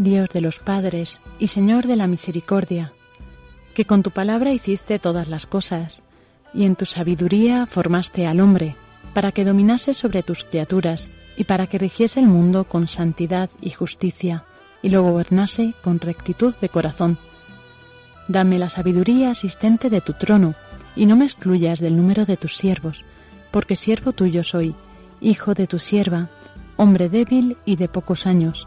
Dios de los padres y Señor de la misericordia, que con tu palabra hiciste todas las cosas, y en tu sabiduría formaste al hombre, para que dominase sobre tus criaturas, y para que rigiese el mundo con santidad y justicia, y lo gobernase con rectitud de corazón. Dame la sabiduría asistente de tu trono, y no me excluyas del número de tus siervos, porque siervo tuyo soy, hijo de tu sierva, hombre débil y de pocos años,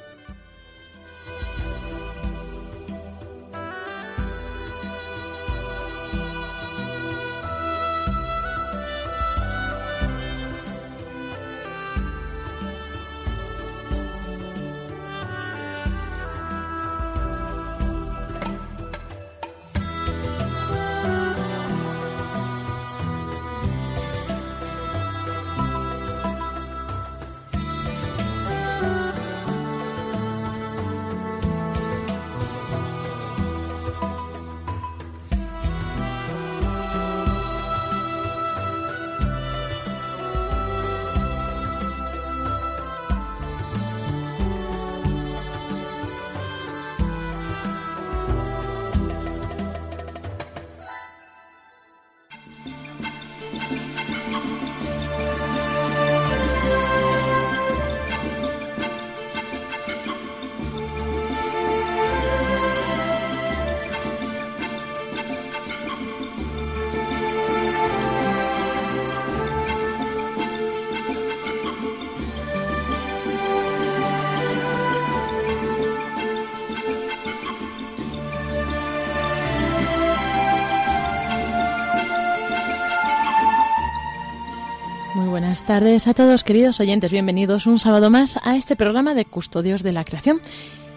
Tardes a todos, queridos oyentes. Bienvenidos un sábado más a este programa de Custodios de la Creación.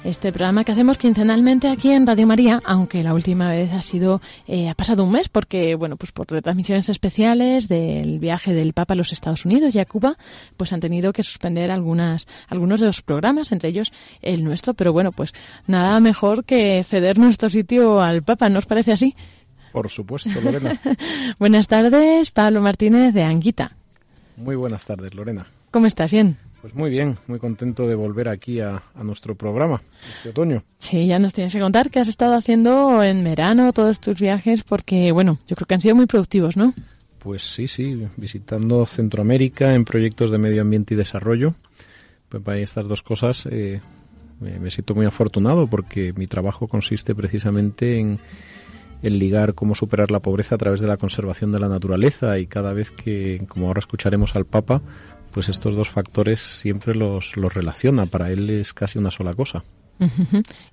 Este programa que hacemos quincenalmente aquí en Radio María, aunque la última vez ha sido, eh, ha pasado un mes, porque, bueno, pues por retransmisiones especiales del viaje del Papa a los Estados Unidos y a Cuba, pues han tenido que suspender algunas, algunos de los programas, entre ellos el nuestro. Pero bueno, pues nada mejor que ceder nuestro sitio al Papa, ¿no os parece así? Por supuesto, Lorena. Buenas tardes, Pablo Martínez de Anguita. Muy buenas tardes, Lorena. ¿Cómo estás? ¿Bien? Pues muy bien, muy contento de volver aquí a, nuestro programa este otoño. Sí, ya nos tienes que contar qué has estado haciendo en verano, todos tus viajes, porque, bueno, yo creo que han sido muy productivos, ¿no? Pues sí, sí, visitando Centroamérica en proyectos de medio ambiente y desarrollo. Pues hay estas dos cosas, eh, me siento muy afortunado porque mi trabajo consiste precisamente en, en ligar cómo superar la pobreza a través de la conservación de la naturaleza y cada vez que, como ahora escucharemos al Papa, pues estos dos factores siempre los, los relaciona. Para él es casi una sola cosa.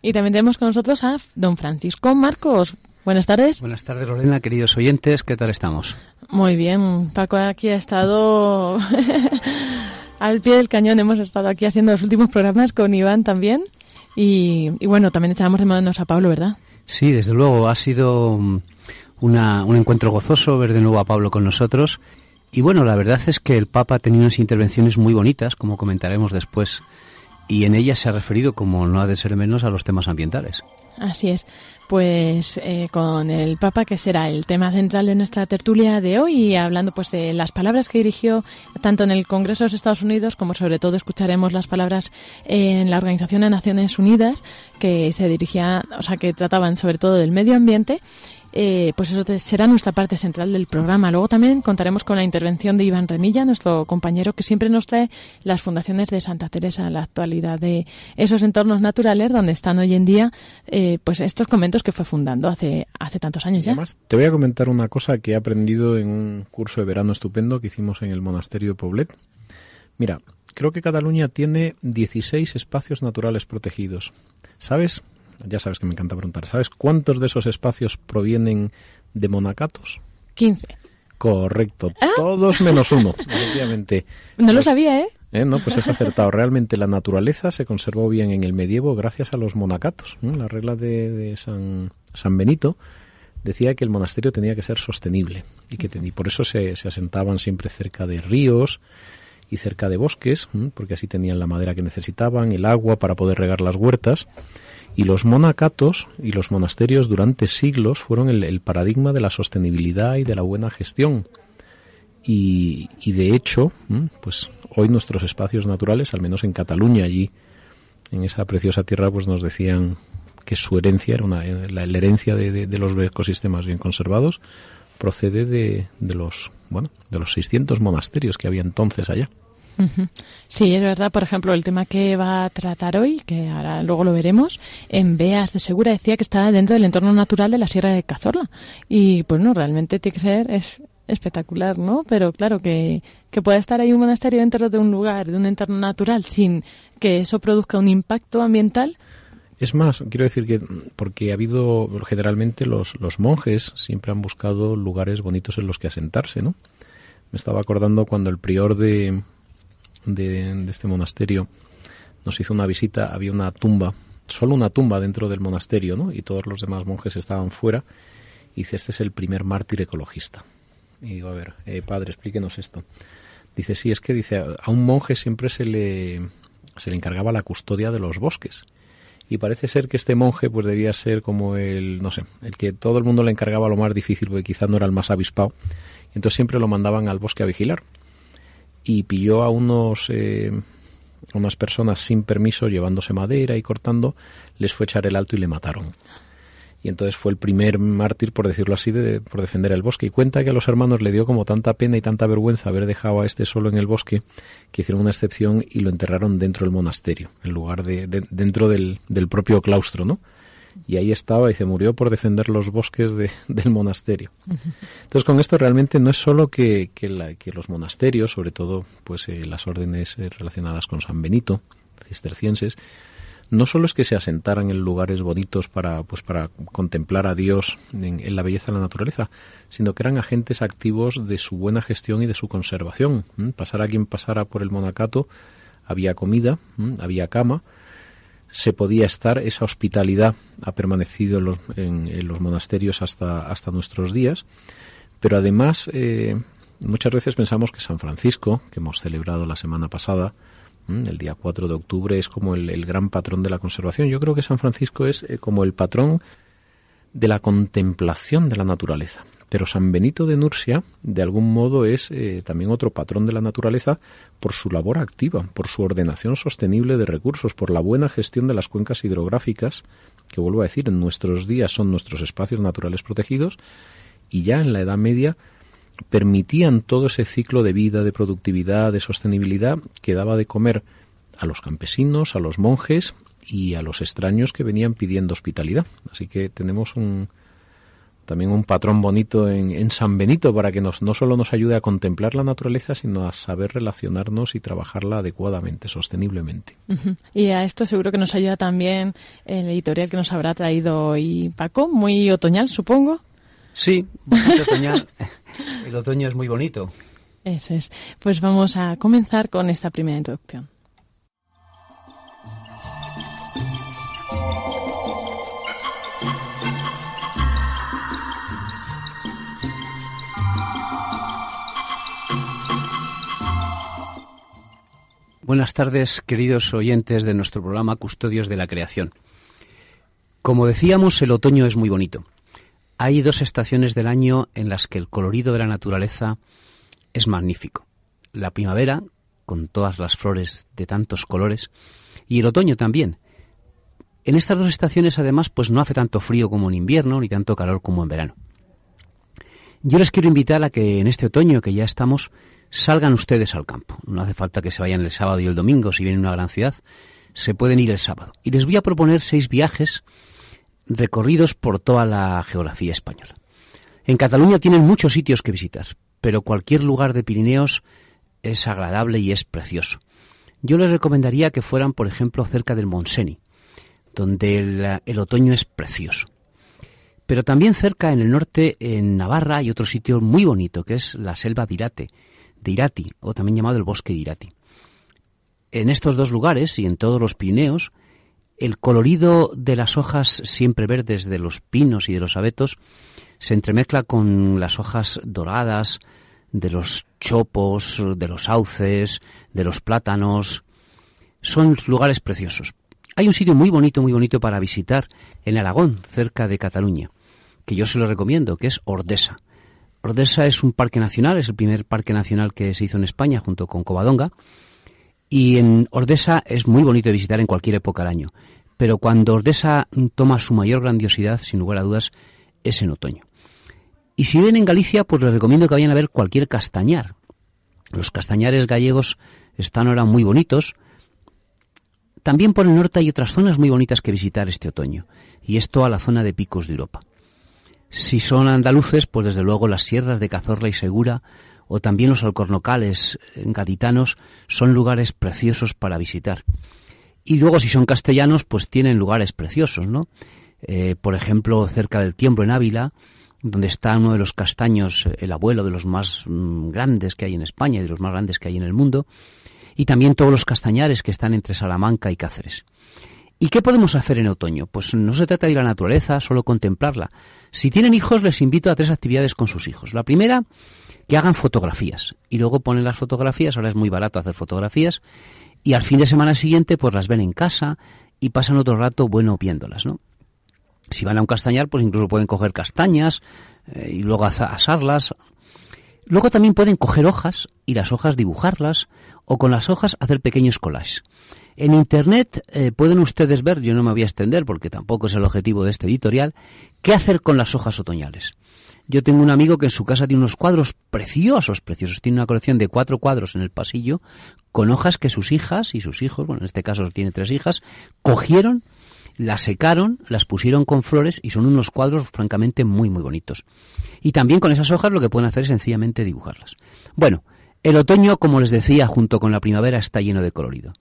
Y también tenemos con nosotros a don Francisco Marcos. Buenas tardes. Buenas tardes, Lorena, queridos oyentes. ¿Qué tal estamos? Muy bien. Paco aquí ha estado al pie del cañón. Hemos estado aquí haciendo los últimos programas con Iván también. Y, bueno, también echábamos de manos a Pablo, ¿verdad? Sí, desde luego. Ha sido mm, una, un encuentro gozoso ver de nuevo a Pablo con nosotros. Y bueno, la verdad es que el Papa ha tenido unas intervenciones muy bonitas, como comentaremos después, y en ellas se ha referido, como no ha de ser menos, a los temas ambientales. Así es. Pues eh, con el Papa, que será el tema central de nuestra tertulia de hoy, hablando pues de las palabras que dirigió tanto en el Congreso de los Estados Unidos como sobre todo escucharemos las palabras en la Organización de Naciones Unidas que se dirigía, o sea, que trataban sobre todo del medio ambiente eh, pues eso será nuestra parte central del programa. Luego también contaremos con la intervención de Iván Renilla, nuestro compañero que siempre nos trae las fundaciones de Santa Teresa, la actualidad de esos entornos naturales donde están hoy en día eh, pues estos conventos que fue fundando hace, hace tantos años ya. Además, te voy a comentar una cosa que he aprendido en un curso de verano estupendo que hicimos en el monasterio de Poblet. Mira, creo que Cataluña tiene 16 espacios naturales protegidos. ¿Sabes? Ya sabes que me encanta preguntar, ¿sabes cuántos de esos espacios provienen de monacatos? 15. Correcto, ah. todos menos uno, efectivamente. No lo sabía, ¿eh? ¿eh? No, pues es acertado. Realmente la naturaleza se conservó bien en el medievo gracias a los monacatos. La regla de, San, San, Benito decía que el monasterio tenía que ser sostenible y que y por eso se, se asentaban siempre cerca de ríos y cerca de bosques, porque así tenían la madera que necesitaban, el agua para poder regar las huertas. Y los monacatos y los monasterios durante siglos fueron el, paradigma de la sostenibilidad y de la buena gestión. Y, de hecho, pues hoy nuestros espacios naturales, al menos en Cataluña, allí, en esa preciosa tierra, pues nos decían que su herencia era una, la, herencia de, de, los ecosistemas bien conservados procede de, de los bueno de los 600 monasterios que había entonces allá. Sí, es verdad. Por ejemplo, el tema que va a tratar hoy, que ahora luego lo veremos, en Beas de Segura decía que está dentro del entorno natural de la Sierra de Cazorla. Y pues no, realmente tiene que ser es espectacular, ¿no? Pero claro, que, que pueda estar ahí un monasterio dentro de un lugar, de un entorno natural, sin que eso produzca un impacto ambiental. Es más, quiero decir que porque ha habido generalmente los, los monjes siempre han buscado lugares bonitos en los que asentarse, ¿no? Me estaba acordando cuando el prior de, de, este monasterio nos hizo una visita, había una tumba, solo una tumba dentro del monasterio, ¿no? Y todos los demás monjes estaban fuera. Y dice, este es el primer mártir ecologista. Y digo, a ver, eh, padre, explíquenos esto. Dice, sí, es que dice, a un monje siempre se le, se le encargaba la custodia de los bosques. Y parece ser que este monje pues debía ser como el, no sé, el que todo el mundo le encargaba lo más difícil, porque quizá no era el más avispado. Y entonces siempre lo mandaban al bosque a vigilar y pilló a unos eh, unas personas sin permiso llevándose madera y cortando, les fue echar el alto y le mataron. Y entonces fue el primer mártir, por decirlo así, de, por defender el bosque. Y cuenta que a los hermanos le dio como tanta pena y tanta vergüenza haber dejado a este solo en el bosque, que hicieron una excepción y lo enterraron dentro del monasterio, en lugar de, dentro del, del propio claustro, ¿no? Y ahí estaba y se murió por defender los bosques del monasterio. Entonces, con esto realmente no es solo que, que, los monasterios, sobre todo pues eh, las órdenes eh, relacionadas con San Benito, cistercienses, no solo es que se asentaran en lugares bonitos para, pues, para contemplar a Dios en, la belleza de la naturaleza, sino que eran agentes activos de su buena gestión y de su conservación. Pasar a quien pasara por el monacato, había comida, había cama, se podía estar, esa hospitalidad ha permanecido en los, en, los monasterios hasta, hasta nuestros días, pero además eh, muchas veces pensamos que San Francisco, que hemos celebrado la semana pasada, el día 4 de octubre, es como el, gran patrón de la conservación. Yo creo que San Francisco es eh, como el patrón de la contemplación de la naturaleza. Pero San Benito de Nursia, de algún modo, es eh, también otro patrón de la naturaleza por su labor activa, por su ordenación sostenible de recursos, por la buena gestión de las cuencas hidrográficas, que vuelvo a decir, en nuestros días son nuestros espacios naturales protegidos, y ya en la Edad Media permitían todo ese ciclo de vida, de productividad, de sostenibilidad que daba de comer a los campesinos, a los monjes y a los extraños que venían pidiendo hospitalidad. Así que tenemos un, también un patrón bonito en, San Benito para que nos, no solo nos ayude a contemplar la naturaleza, sino a saber relacionarnos y trabajarla adecuadamente, sosteniblemente. Y a esto seguro que nos ayuda también el editorial que nos habrá traído hoy Paco, muy otoñal, supongo. Sí, muy otoñal. el otoño es muy bonito. Eso es. Pues vamos a comenzar con esta primera introducción. Buenas tardes, queridos oyentes de nuestro programa Custodios de la Creación. Como decíamos, el otoño es muy bonito. Hay dos estaciones del año en las que el colorido de la naturaleza es magnífico. La primavera, con todas las flores de tantos colores, y el otoño también. En estas dos estaciones, además, pues no hace tanto frío como en invierno, ni tanto calor como en verano. Yo les quiero invitar a que en este otoño que ya estamos, salgan ustedes al campo. No hace falta que se vayan el sábado y el domingo si vienen a una gran ciudad. Se pueden ir el sábado. Y les voy a proponer seis viajes recorridos por toda la geografía española. En Cataluña tienen muchos sitios que visitar, pero cualquier lugar de Pirineos es agradable y es precioso. Yo les recomendaría que fueran, por ejemplo, cerca del Monseni, donde el, el otoño es precioso. Pero también cerca en el norte, en Navarra, hay otro sitio muy bonito, que es la selva de Irate, de Irati, o también llamado el bosque de Irati. En estos dos lugares y en todos los Pirineos, el colorido de las hojas siempre verdes de los pinos y de los abetos se entremezcla con las hojas doradas de los chopos, de los sauces, de los plátanos. Son lugares preciosos. Hay un sitio muy bonito, muy bonito para visitar en Aragón, cerca de Cataluña, que yo se lo recomiendo, que es Ordesa. Ordesa es un parque nacional, es el primer parque nacional que se hizo en España junto con Covadonga. Y en Ordesa es muy bonito de visitar en cualquier época del año. Pero cuando Ordesa toma su mayor grandiosidad, sin lugar a dudas, es en otoño. Y si viven en Galicia, pues les recomiendo que vayan a ver cualquier castañar. Los castañares gallegos están ahora muy bonitos. También por el norte hay otras zonas muy bonitas que visitar este otoño. Y esto a la zona de picos de Europa. Si son andaluces, pues desde luego las sierras de Cazorla y Segura o también los alcornocales gaditanos son lugares preciosos para visitar. Y luego si son castellanos, pues tienen lugares preciosos, ¿no? Eh, por ejemplo, cerca del Tiemblo en Ávila, donde está uno de los castaños, el abuelo de los más mm, grandes que hay en España y de los más grandes que hay en el mundo, y también todos los castañares que están entre Salamanca y Cáceres. ¿Y qué podemos hacer en otoño? Pues no se trata de ir a la naturaleza, solo contemplarla. Si tienen hijos, les invito a tres actividades con sus hijos. La primera, que hagan fotografías. Y luego ponen las fotografías, ahora es muy barato hacer fotografías, y al fin de semana siguiente, pues las ven en casa y pasan otro rato bueno viéndolas, ¿no? Si van a un castañar, pues incluso pueden coger castañas eh, y luego asarlas. Luego también pueden coger hojas y las hojas dibujarlas o con las hojas hacer pequeños collages. En Internet eh, pueden ustedes ver, yo no me voy a extender porque tampoco es el objetivo de este editorial, qué hacer con las hojas otoñales. Yo tengo un amigo que en su casa tiene unos cuadros preciosos, preciosos. Tiene una colección de cuatro cuadros en el pasillo con hojas que sus hijas y sus hijos, bueno, en este caso tiene tres hijas, cogieron, las secaron, las pusieron con flores y son unos cuadros francamente muy, muy bonitos. Y también con esas hojas lo que pueden hacer es sencillamente dibujarlas. Bueno, el otoño, como les decía, junto con la primavera está lleno de colorido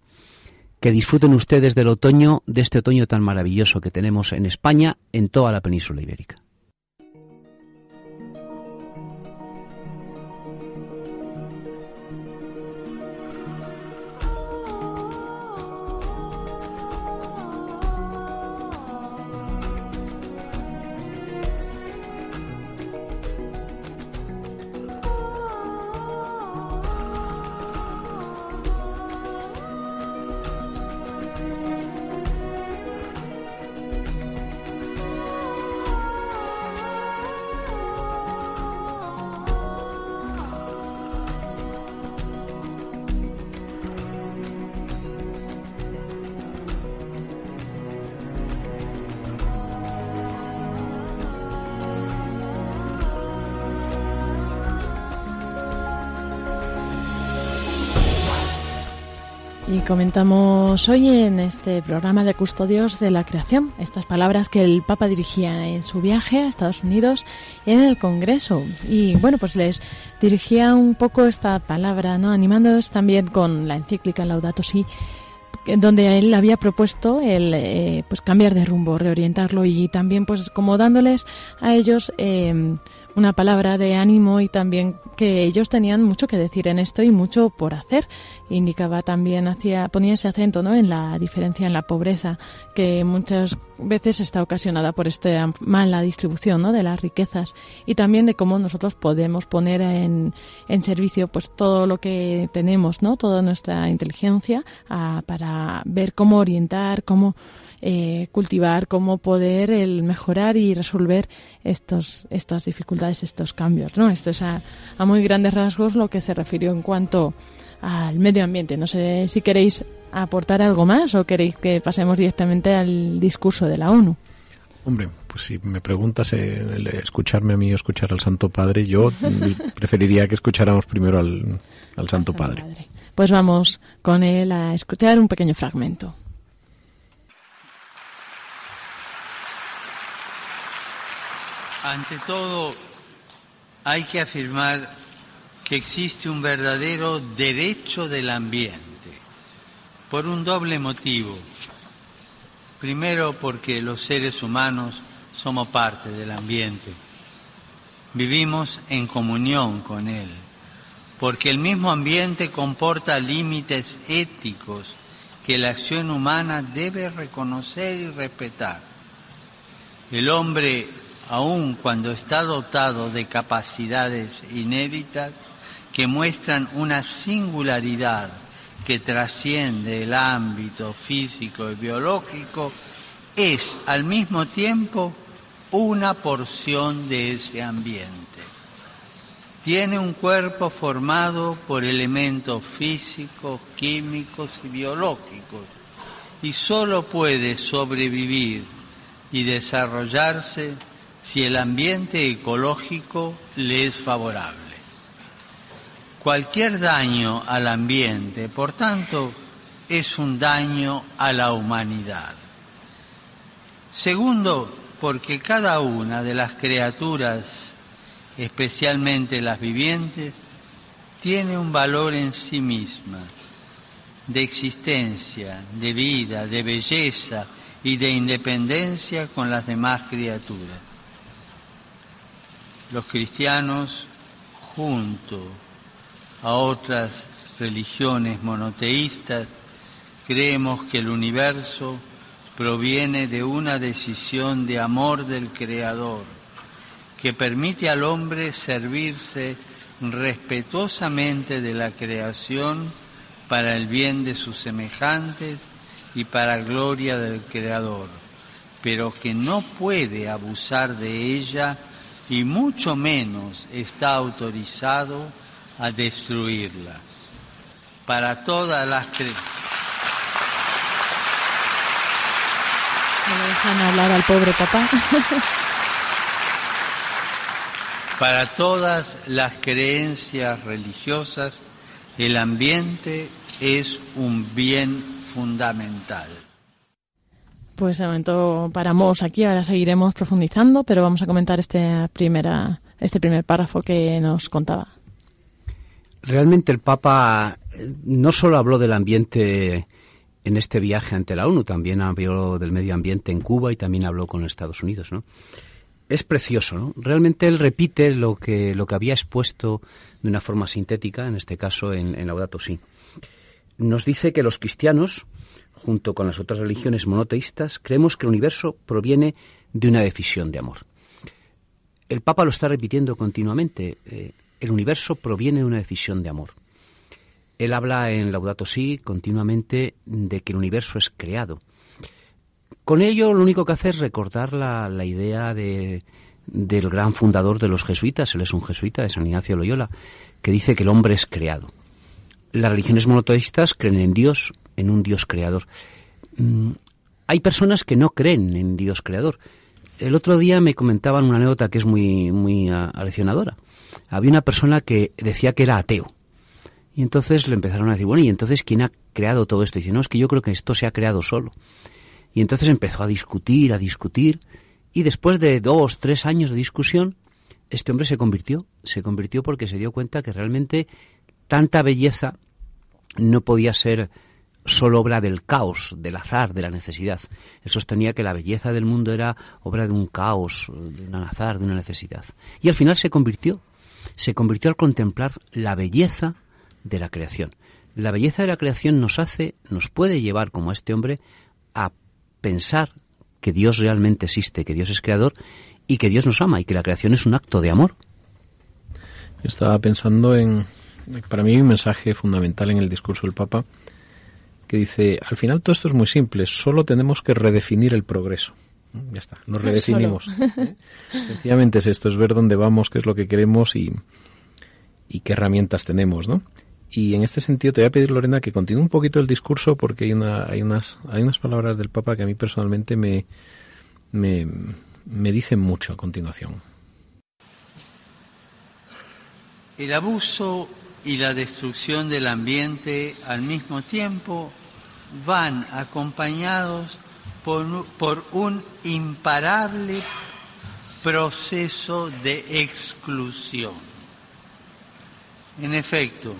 que disfruten ustedes del otoño, de este otoño tan maravilloso que tenemos en España, en toda la península ibérica. Comentamos hoy en este programa de Custodios de la Creación estas palabras que el Papa dirigía en su viaje a Estados Unidos en el Congreso. Y bueno, pues les dirigía un poco esta palabra, ¿no? También con la encíclica Laudato Si, donde él había propuesto el eh, pues cambiar de rumbo, reorientarlo y también pues como dándoles a ellos eh, una palabra de ánimo y también que ellos tenían mucho que decir en esto y mucho por hacer. Indicaba también, hacía, ponía ese acento ¿no? en la diferencia en la pobreza, que muchas veces está ocasionada por esta mala distribución ¿no? de las riquezas y también de cómo nosotros podemos poner en, en servicio pues todo lo que tenemos, ¿no? toda nuestra inteligencia para ver cómo orientar, cómo eh, cultivar, cómo poder el mejorar y resolver estos, estas dificultades, estos cambios. ¿no? Esto es a, muy grandes rasgos lo que se refirió en cuanto al medio ambiente. No sé si queréis aportar algo más o queréis que pasemos directamente al discurso de la ONU. Hombre, pues si me preguntas eh, escucharme a mí o escuchar al Santo Padre, yo preferiría que escucháramos primero al, al Santo Padre. Pues vamos con él a escuchar un pequeño fragmento. Ante todo, hay que afirmar que existe un verdadero derecho del ambiente, por un doble motivo. Primero, porque los seres humanos somos parte del ambiente, vivimos en comunión con él, porque el mismo ambiente comporta límites éticos que la acción humana debe reconocer y respetar. El hombre aun cuando está dotado de capacidades inéditas que muestran una singularidad que trasciende el ámbito físico y biológico, es al mismo tiempo una porción de ese ambiente. Tiene un cuerpo formado por elementos físicos, químicos y biológicos y solo puede sobrevivir y desarrollarse si el ambiente ecológico le es favorable. Cualquier daño al ambiente, por tanto, es un daño a la humanidad. Segundo, porque cada una de las criaturas, especialmente las vivientes, tiene un valor en sí misma, de existencia, de vida, de belleza y de independencia con las demás criaturas los cristianos, junto a otras religiones monoteístas, creemos que el universo proviene de una decisión de amor del Creador, que permite al hombre servirse respetuosamente de la creación para el bien de sus semejantes y para gloria del Creador, pero que no puede abusar de ella y mucho menos está autorizado a destruirla. Para todas las creencias. dejan hablar al pobre papá. Para todas las creencias religiosas, el ambiente es un bien fundamental. Pues de momento paramos aquí, ahora seguiremos profundizando, pero vamos a comentar este, primera, este primer párrafo que nos contaba. Realmente el Papa eh, no solo habló del ambiente en este viaje ante la ONU, también habló del medio ambiente en Cuba y también habló con Estados Unidos, ¿no? Es precioso, ¿no? Realmente él repite lo que, lo que había expuesto de una forma sintética, en este caso en, en Laudato Si. Nos dice que los cristianos, junto con las otras religiones monoteístas, creemos que el universo proviene de una decisión de amor. El Papa lo está repitiendo continuamente. Eh, el universo proviene de una decisión de amor. Él habla en Laudato Si continuamente de que el universo es creado. Con ello, lo único que hace es recordar la, idea de, del gran fundador de los jesuitas, él es un jesuita, de San Ignacio Loyola, que dice que el hombre es creado. Las religiones monoteístas creen en Dios, en un Dios creador. Mm, hay personas que no creen en Dios creador. El otro día me comentaban una anécdota que es muy, muy aleccionadora. Había una persona que decía que era ateo. Y entonces le empezaron a decir, bueno, ¿y entonces quién ha creado todo esto? Y dice, no, es que yo creo que esto se ha creado solo. Y entonces empezó a discutir, a discutir, y después de dos, tres años de discusión, este hombre se convirtió. Se convirtió porque se dio cuenta que realmente tanta belleza no podía ser solo obra del caos, del azar, de la necesidad. Él sostenía que la belleza del mundo era obra de un caos, de un azar, de una necesidad. Y al final se convirtió. Se convirtió al contemplar la belleza de la creación. La belleza de la creación nos hace, nos puede llevar, como a este hombre, a pensar que Dios realmente existe, que Dios es creador y que Dios nos ama y que la creación es un acto de amor. Estaba pensando en, para mí, un mensaje fundamental en el discurso del Papa que dice, al final todo esto es muy simple, solo tenemos que redefinir el progreso. Ya está, nos redefinimos. ¿eh? Sencillamente es esto, es ver dónde vamos, qué es lo que queremos y, y qué herramientas tenemos, ¿no? Y en este sentido te voy a pedir, Lorena, que continúe un poquito el discurso porque hay, una, hay, unas, hay unas palabras del Papa que a mí personalmente me, me, me dicen mucho a continuación. El abuso y la destrucción del ambiente al mismo tiempo van acompañados por, un imparable proceso de exclusión. En efecto,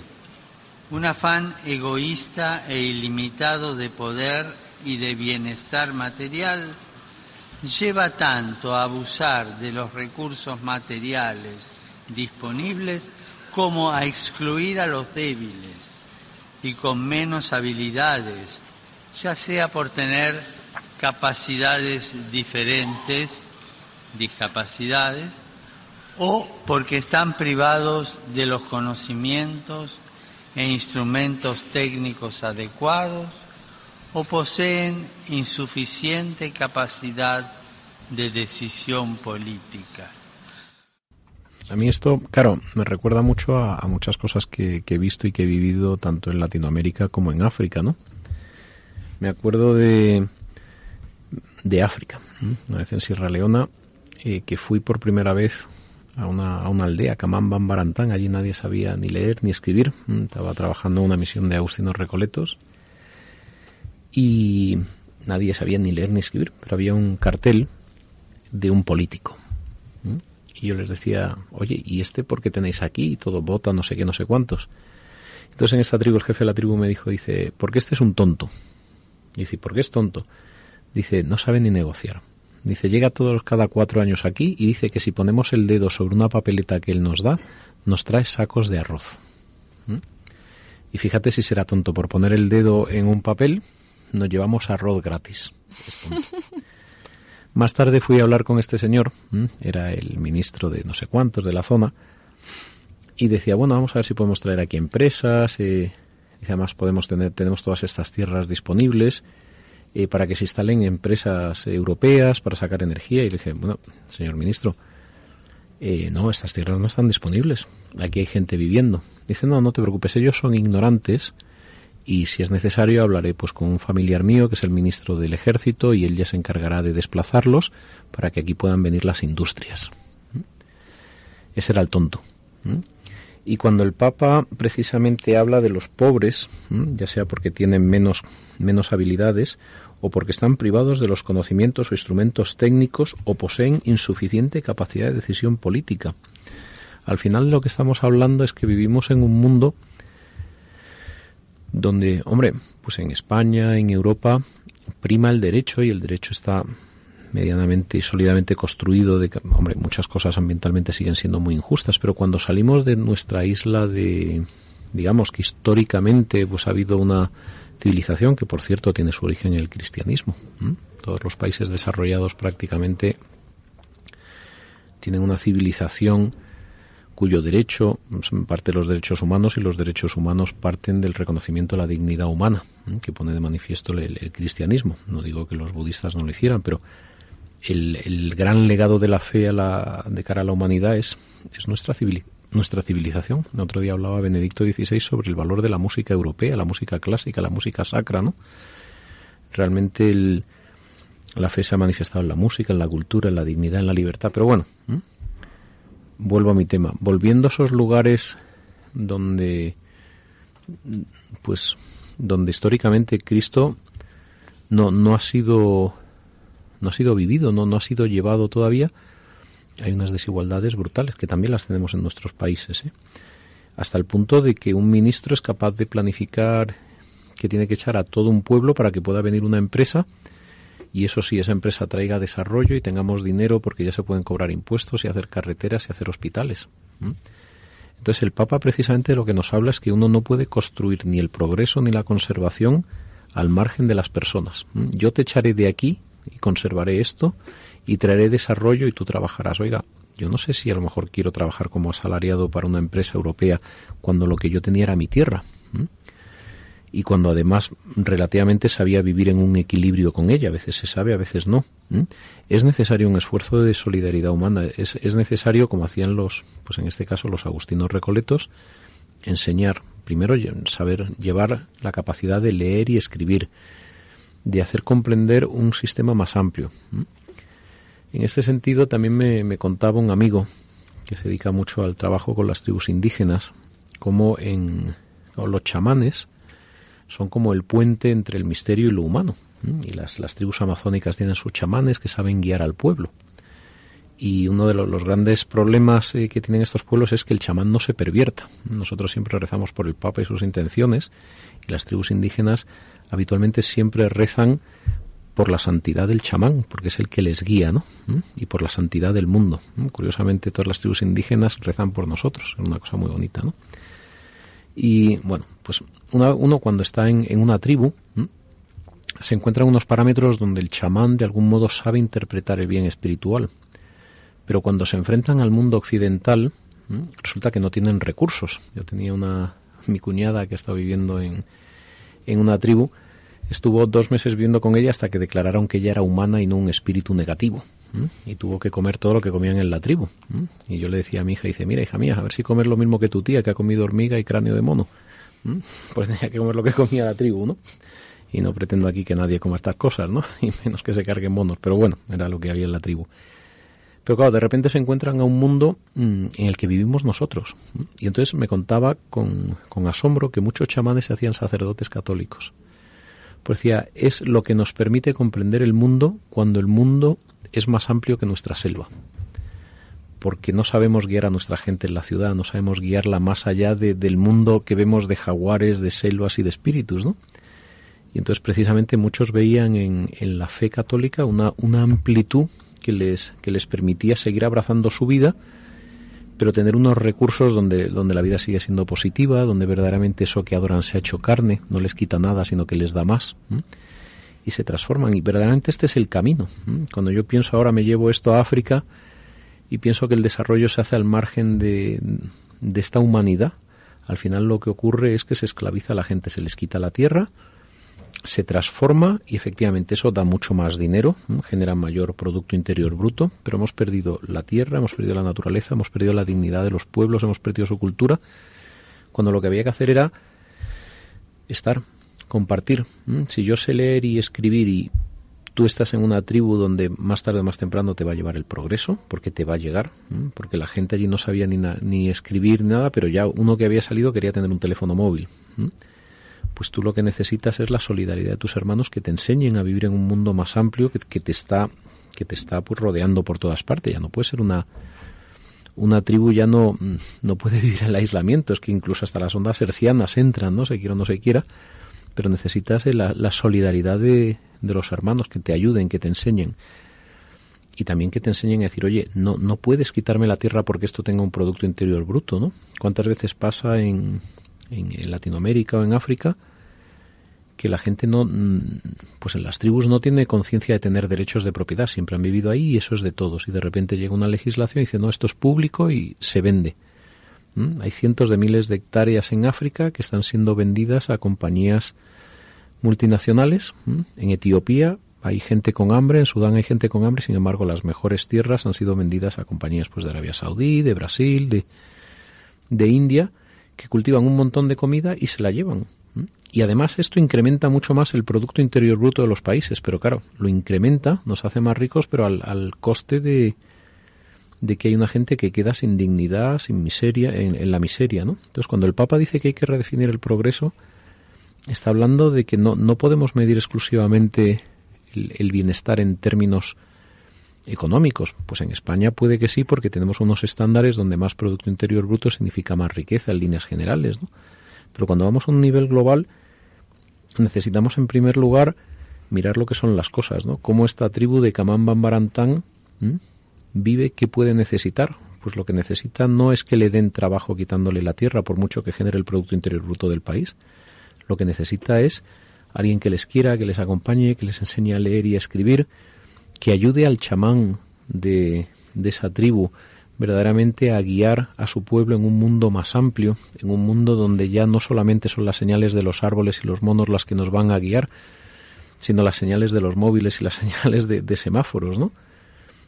un afán egoísta e ilimitado de poder y de bienestar material lleva tanto a abusar de los recursos materiales disponibles como a excluir a los débiles y con menos habilidades, ya sea por tener capacidades diferentes, discapacidades, o porque están privados de los conocimientos e instrumentos técnicos adecuados o poseen insuficiente capacidad de decisión política. A mí esto, claro, me recuerda mucho a, muchas cosas que, he visto y que he vivido tanto en Latinoamérica como en África, ¿no? Me acuerdo de, de África, una vez en Sierra Leona, eh, que fui por primera vez a una, a una aldea, Camamban Barantán, allí nadie sabía ni leer ni escribir, estaba trabajando en una misión de Agustinos Recoletos y nadie sabía ni leer ni escribir, pero había un cartel de un político. Y yo les decía, oye, ¿y este por qué tenéis aquí? Y todo vota, no sé qué, no sé cuántos. Entonces en esta tribu, el jefe de la tribu me dijo, dice, porque este es un tonto. Y dice, ¿por qué es tonto? Dice, no sabe ni negociar. Dice, llega todos cada cuatro años aquí y dice que si ponemos el dedo sobre una papeleta que él nos da, nos trae sacos de arroz. ¿Mm? Y fíjate si será tonto por poner el dedo en un papel, nos llevamos arroz gratis. Más tarde fui a hablar con este señor, era el ministro de no sé cuántos de la zona, y decía, bueno, vamos a ver si podemos traer aquí empresas, eh, y además podemos tener, tenemos todas estas tierras disponibles, eh, para que se instalen empresas europeas para sacar energía. Y le dije, bueno, señor ministro, eh, no, estas tierras no están disponibles. Aquí hay gente viviendo. Dice, no, no te preocupes, ellos son ignorantes y si es necesario hablaré pues con un familiar mío que es el ministro del ejército y él ya se encargará de desplazarlos para que aquí puedan venir las industrias. ¿Mm? Ese era el tonto. Y cuando el Papa precisamente habla de los pobres, ya sea porque tienen menos, menos habilidades o porque están privados de los conocimientos o instrumentos técnicos o poseen insuficiente capacidad de decisión política. Al final lo que estamos hablando es que vivimos en un mundo donde, hombre, pues en España, en Europa, prima el derecho y el derecho está medianamente y sólidamente construido de hombre muchas cosas ambientalmente siguen siendo muy injustas pero cuando salimos de nuestra isla de digamos que históricamente pues ha habido una civilización que por cierto tiene su origen en el cristianismo todos los países desarrollados prácticamente tienen una civilización cuyo derecho parte de los derechos humanos y los derechos humanos parten del reconocimiento de la dignidad humana que pone de manifiesto el, cristianismo. No digo que los budistas no lo hicieran pero el, gran legado de la fe a la, de cara a la humanidad es, es nuestra, nuestra civilización. El otro día hablaba Benedicto XVI sobre el valor de la música europea, la música clásica, la música sacra, ¿no? Realmente el, la fe se ha manifestado en la música, en la cultura, en la dignidad, en la libertad. Pero bueno, vuelvo a mi tema. Volviendo a esos lugares donde pues donde históricamente Cristo no ha sido no ha sido vivido, no, no ha sido llevado todavía, hay unas desigualdades brutales que también las tenemos en nuestros países. ¿eh? Hasta el punto de que un ministro es capaz de planificar que tiene que echar a todo un pueblo para que pueda venir una empresa y eso sí, esa empresa traiga desarrollo y tengamos dinero porque ya se pueden cobrar impuestos y hacer carreteras y hacer hospitales. Entonces el Papa precisamente lo que nos habla es que uno no puede construir ni el progreso ni la conservación al margen de las personas. Yo te echaré de aquí y conservaré esto y traeré desarrollo y tú trabajarás. Oiga, yo no sé si a lo mejor quiero trabajar como asalariado para una empresa europea cuando lo que yo tenía era mi tierra. Y cuando además relativamente sabía vivir en un equilibrio con ella, a veces se sabe, a veces no. Es necesario un esfuerzo de solidaridad humana, es, es necesario, como hacían los, pues en este caso los agustinos recoletos, enseñar, primero saber llevar la capacidad de leer y escribir, de hacer comprender un sistema más amplio. En este sentido, también me, contaba un amigo que se dedica mucho al trabajo con las tribus indígenas, como en los chamanes son como el puente entre el misterio y lo humano. Y las, las tribus amazónicas tienen sus chamanes que saben guiar al pueblo. Y uno de los, grandes problemas eh, que tienen estos pueblos es que el chamán no se pervierta. Nosotros siempre rezamos por el Papa y sus intenciones, y las tribus indígenas habitualmente siempre rezan por la santidad del chamán, porque es el que les guía, ¿no? Y por la santidad del mundo. Curiosamente, todas las tribus indígenas rezan por nosotros, es una cosa muy bonita, ¿no? Y bueno, pues uno cuando está en, en una tribu se encuentran unos parámetros donde el chamán de algún modo sabe interpretar el bien espiritual, pero cuando se enfrentan al mundo occidental resulta que no tienen recursos. Yo tenía una mi cuñada que estaba viviendo en, en una tribu, estuvo dos meses viviendo con ella hasta que declararon que ella era humana y no un espíritu negativo. Y tuvo que comer todo lo que comían en la tribu. Y yo le decía a mi hija, dice, mira hija mía, a ver si comer lo mismo que tu tía, que ha comido hormiga y cráneo de mono. Pues tenía que comer lo que comía la tribu, ¿no? Y no pretendo aquí que nadie coma estas cosas, ¿no? Y menos que se carguen monos. Pero bueno, era lo que había en la tribu. Pero claro, de repente se encuentran a un mundo mm, en el que vivimos nosotros. Y entonces me contaba con, con asombro que muchos chamanes se hacían sacerdotes católicos. Pues decía, es lo que nos permite comprender el mundo cuando el mundo es más amplio que nuestra selva. Porque no sabemos guiar a nuestra gente en la ciudad, no sabemos guiarla más allá del mundo que vemos de jaguares, de selvas y de espíritus, ¿no? Y entonces precisamente muchos veían en, en la fe católica una, una amplitud que les, que les permitía seguir abrazando su vida, pero tener unos recursos donde, donde la vida sigue siendo positiva, donde verdaderamente eso que adoran se ha hecho carne, no les quita nada, sino que les da más. Y se transforman. Y verdaderamente este es el camino. Cuando yo pienso ahora me llevo esto a África y pienso que el desarrollo se hace al margen de, de esta humanidad, al final lo que ocurre es que se esclaviza a la gente, se les quita la tierra, se transforma y efectivamente eso da mucho más dinero, genera mayor Producto Interior Bruto, pero hemos perdido la tierra, hemos perdido la naturaleza, hemos perdido la dignidad de los pueblos, hemos perdido su cultura, cuando lo que había que hacer era estar, compartir. Si yo sé leer y escribir y tú estás en una tribu donde más tarde o más temprano te va a llevar el progreso, porque te va a llegar, porque la gente allí no sabía ni, ni escribir nada, pero ya uno que había salido quería tener un teléfono móvil pues tú lo que necesitas es la solidaridad de tus hermanos que te enseñen a vivir en un mundo más amplio que, te está que te está pues rodeando por todas partes. Ya no puede ser una una tribu ya no, no puede vivir en el aislamiento, es que incluso hasta las ondas hercianas entran, no se quiera o no se quiera, pero necesitas la, la solidaridad de, de, los hermanos que te ayuden, que te enseñen. Y también que te enseñen a decir, oye, no, no puedes quitarme la tierra porque esto tenga un Producto Interior Bruto, ¿no? ¿Cuántas veces pasa en, en, Latinoamérica o en África que la gente no, mm, pues en las tribus no tiene conciencia de tener derechos de propiedad, siempre han vivido ahí y eso es de todos. Y de repente llega una legislación y dice, no, esto es público y se vende. ¿Mm? Hay cientos de miles de hectáreas en África que están siendo vendidas a compañías multinacionales. ¿Mm? En Etiopía hay gente con hambre, en Sudán hay gente con hambre, sin embargo las mejores tierras han sido vendidas a compañías pues de Arabia Saudí, de Brasil, de, de India que cultivan un montón de comida y se la llevan. Y además esto incrementa mucho más el Producto Interior Bruto de los países, pero claro, lo incrementa, nos hace más ricos, pero al, coste de, de que hay una gente que queda sin dignidad, sin miseria, en, la miseria, ¿no? Entonces, cuando el Papa dice que hay que redefinir el progreso, está hablando de que no, no podemos medir exclusivamente el, bienestar en términos económicos. Pues en España puede que sí, porque tenemos unos estándares donde más Producto Interior Bruto significa más riqueza en líneas generales, ¿no? Pero cuando vamos a un nivel global, necesitamos en primer lugar mirar lo que son las cosas, ¿no? Cómo esta tribu de Camán Bambarantán vive, qué puede necesitar. Pues lo que necesita no es que le den trabajo quitándole la tierra, por mucho que genere el Producto Interior Bruto del país. Lo que necesita es alguien que les quiera, que les acompañe, que les enseñe a leer y a escribir, que ayude al chamán de, de esa tribu verdaderamente a guiar a su pueblo en un mundo más amplio, en un mundo donde ya no solamente son las señales de los árboles y los monos las que nos van a guiar, sino las señales de los móviles y las señales de, semáforos, ¿no?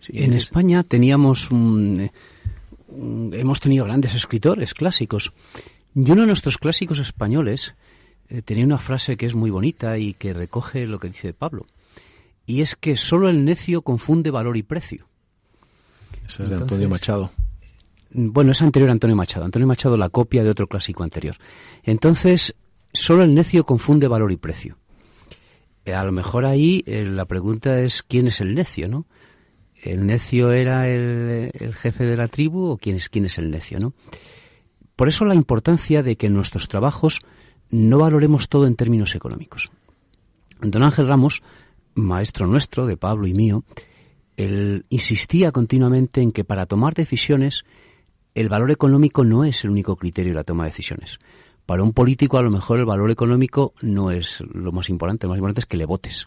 en España teníamos hemos tenido grandes escritores clásicos. Y uno de nuestros clásicos españoles eh, tenía una frase que es muy bonita y que recoge lo que dice Pablo. Y es que solo el necio confunde valor y precio. Esa es de Antonio Machado. Bueno, es anterior a Antonio Machado. Antonio Machado la copia de otro clásico anterior. Entonces, solo el necio confunde valor y precio. Eh, a lo mejor ahí eh, la pregunta es quién es el necio, ¿no? ¿El necio era el, jefe de la tribu o quién es, quién es el necio, ¿no? Por eso la importancia de que en nuestros trabajos no valoremos todo en términos económicos. Don Ángel Ramos, maestro nuestro, de Pablo y mío, él insistía continuamente en que para tomar decisiones el valor económico no es el único criterio de la toma de decisiones. Para un político a lo mejor el valor económico no es lo más importante, lo más importante es que le votes.